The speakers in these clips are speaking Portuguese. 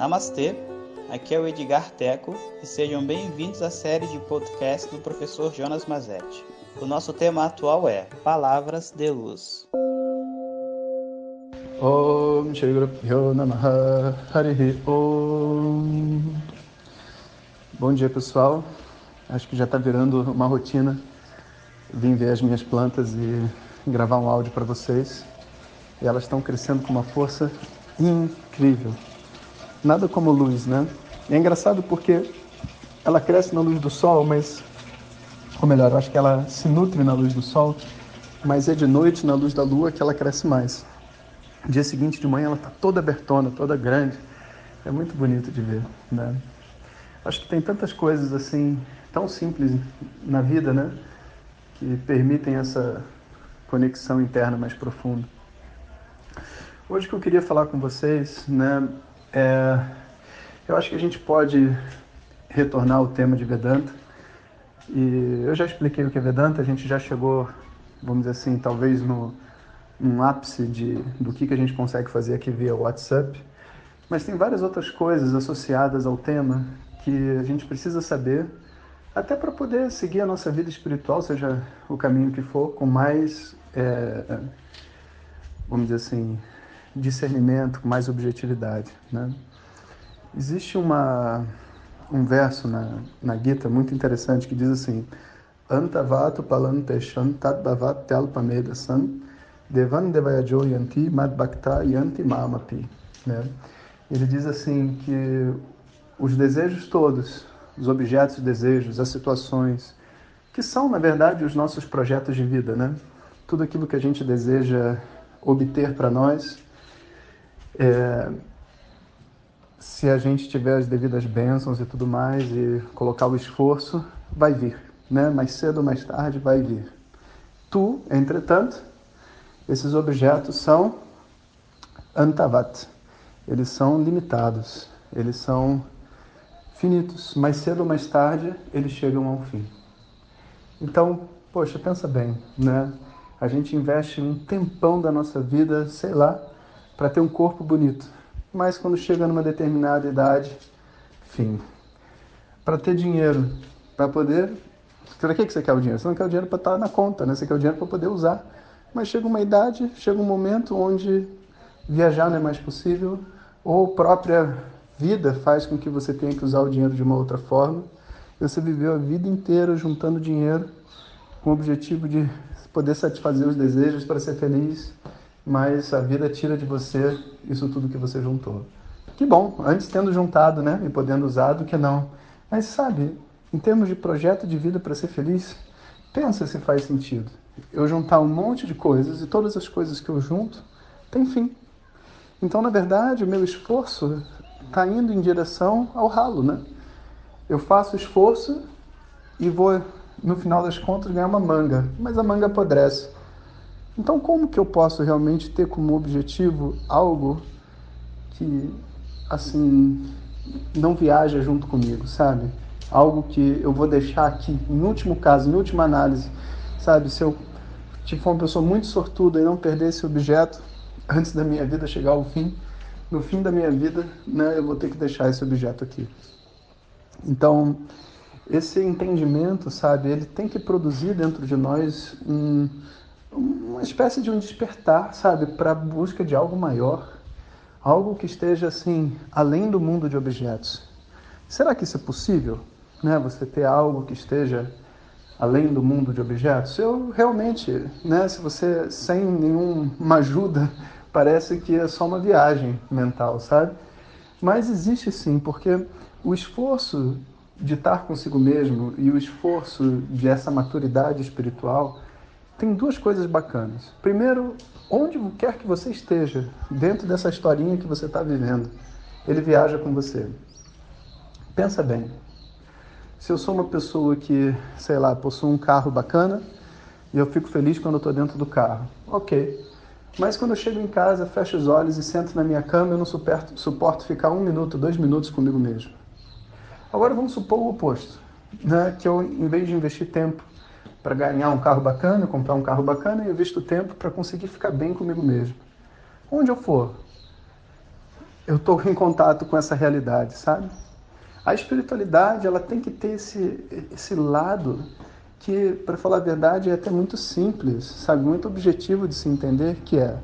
Namastê, aqui é o Edgar Teco e sejam bem-vindos à série de podcast do professor Jonas Mazetti. O nosso tema atual é Palavras de Luz. Om Shri Guru Om. Bom dia pessoal, acho que já está virando uma rotina vim ver as minhas plantas e gravar um áudio para vocês. E elas estão crescendo com uma força incrível nada como luz, né? E é engraçado porque ela cresce na luz do sol, mas ou melhor, eu acho que ela se nutre na luz do sol, mas é de noite na luz da lua que ela cresce mais. Dia seguinte de manhã ela está toda abertona, toda grande. É muito bonito de ver, né? Acho que tem tantas coisas assim tão simples na vida, né, que permitem essa conexão interna mais profunda. Hoje que eu queria falar com vocês, né, é, eu acho que a gente pode retornar ao tema de Vedanta. E eu já expliquei o que é Vedanta, a gente já chegou, vamos dizer assim, talvez no um ápice de, do que, que a gente consegue fazer aqui via WhatsApp. Mas tem várias outras coisas associadas ao tema que a gente precisa saber, até para poder seguir a nossa vida espiritual, seja o caminho que for, com mais, é, vamos dizer assim, discernimento, com mais objetividade. Né? Existe uma, um verso na, na Gita muito interessante que diz assim: Antavatu palanteshan tadbavat telpamedasan devan yanti madbhakta yanti mamapi. Né? Ele diz assim que os desejos todos, os objetos de desejos, as situações, que são, na verdade, os nossos projetos de vida, né? Tudo aquilo que a gente deseja obter para nós, é, se a gente tiver as devidas bênçãos e tudo mais e colocar o esforço, vai vir, né? Mais cedo ou mais tarde vai vir. Tu, entretanto, esses objetos são antavat, eles são limitados, eles são finitos. Mais cedo ou mais tarde eles chegam ao fim. Então, poxa, pensa bem, né? A gente investe um tempão da nossa vida, sei lá, para ter um corpo bonito. Mas quando chega numa determinada idade, fim. Para ter dinheiro, para poder. Para que você quer o dinheiro? Você não quer o dinheiro para estar tá na conta, né? Você quer o dinheiro para poder usar. Mas chega uma idade, chega um momento onde viajar não é mais possível, ou própria vida faz com que você tenha que usar o dinheiro de uma outra forma. Você viveu a vida inteira juntando dinheiro com o objetivo de poder satisfazer os desejos para ser feliz mas a vida tira de você isso tudo que você juntou. Que bom, antes tendo juntado, né, e podendo usar do que não. Mas sabe, em termos de projeto de vida para ser feliz, pensa se faz sentido. Eu juntar um monte de coisas e todas as coisas que eu junto têm fim. Então, na verdade, o meu esforço está indo em direção ao ralo, né? Eu faço esforço e vou, no final das contas, ganhar uma manga, mas a manga apodrece. Então, como que eu posso realmente ter como objetivo algo que, assim, não viaja junto comigo, sabe? Algo que eu vou deixar aqui, em último caso, em última análise, sabe? Se eu tipo, for uma pessoa muito sortuda e não perder esse objeto antes da minha vida chegar ao fim, no fim da minha vida, né, eu vou ter que deixar esse objeto aqui. Então, esse entendimento, sabe, ele tem que produzir dentro de nós um uma espécie de um despertar, sabe, para a busca de algo maior, algo que esteja assim além do mundo de objetos. Será que isso é possível, né? Você ter algo que esteja além do mundo de objetos? Eu realmente, né? Se você sem nenhuma ajuda parece que é só uma viagem mental, sabe? Mas existe sim, porque o esforço de estar consigo mesmo e o esforço de essa maturidade espiritual tem duas coisas bacanas. Primeiro, onde quer que você esteja, dentro dessa historinha que você está vivendo, ele viaja com você. Pensa bem. Se eu sou uma pessoa que, sei lá, possui um carro bacana e eu fico feliz quando estou dentro do carro, ok. Mas quando eu chego em casa, fecho os olhos e sento na minha cama, eu não suporto, suporto ficar um minuto, dois minutos comigo mesmo. Agora vamos supor o oposto, né? que eu, em vez de investir tempo para ganhar um carro bacana, comprar um carro bacana, e eu visto tempo para conseguir ficar bem comigo mesmo. Onde eu for, eu estou em contato com essa realidade, sabe? A espiritualidade ela tem que ter esse, esse lado que, para falar a verdade, é até muito simples, sabe? Muito objetivo de se entender, que é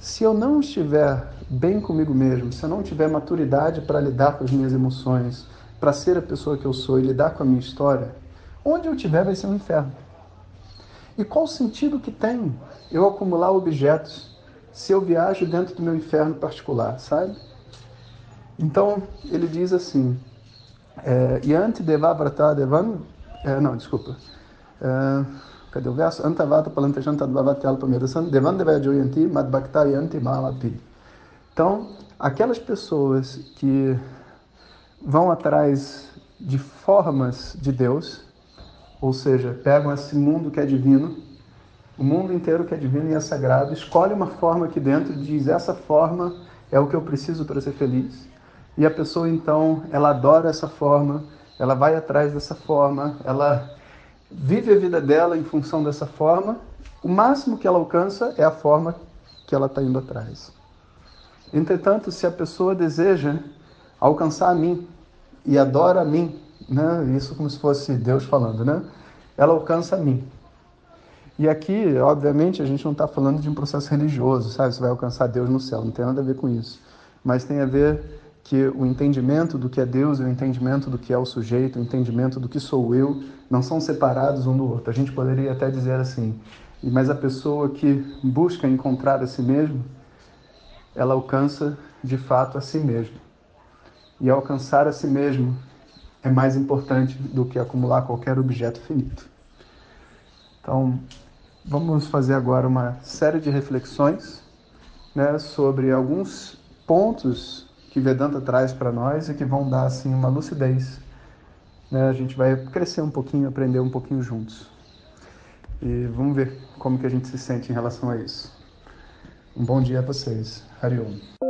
se eu não estiver bem comigo mesmo, se eu não tiver maturidade para lidar com as minhas emoções, para ser a pessoa que eu sou e lidar com a minha história, onde eu estiver vai ser um inferno. E qual o sentido que tem eu acumular objetos se eu viajo dentro do meu inferno particular, sabe? Então, ele diz assim, é, Yanti Devavrata Devan, é, não, desculpa, é, cadê o verso? Antavata Palantejanta Dvavatyal Pamedasan Devan Devajoyanti Madbhakta Yanti Malapi. Então, aquelas pessoas que vão atrás de formas de Deus, ou seja, pegam esse mundo que é divino, o mundo inteiro que é divino e é sagrado, escolhe uma forma aqui dentro e diz: essa forma é o que eu preciso para ser feliz. E a pessoa então, ela adora essa forma, ela vai atrás dessa forma, ela vive a vida dela em função dessa forma. O máximo que ela alcança é a forma que ela está indo atrás. Entretanto, se a pessoa deseja alcançar a mim e adora a mim, né? Isso como se fosse Deus falando, né? Ela alcança a mim. E aqui, obviamente, a gente não está falando de um processo religioso, sabe? Você vai alcançar Deus no céu, não tem nada a ver com isso. Mas tem a ver que o entendimento do que é Deus e o entendimento do que é o sujeito, o entendimento do que sou eu, não são separados um do outro. A gente poderia até dizer assim, mas a pessoa que busca encontrar a si mesmo, ela alcança de fato a si mesmo. E alcançar a si mesmo é mais importante do que acumular qualquer objeto finito. Então, vamos fazer agora uma série de reflexões né, sobre alguns pontos que Vedanta traz para nós e que vão dar assim uma lucidez. Né? A gente vai crescer um pouquinho, aprender um pouquinho juntos. E vamos ver como que a gente se sente em relação a isso. Um bom dia a vocês. Hariom.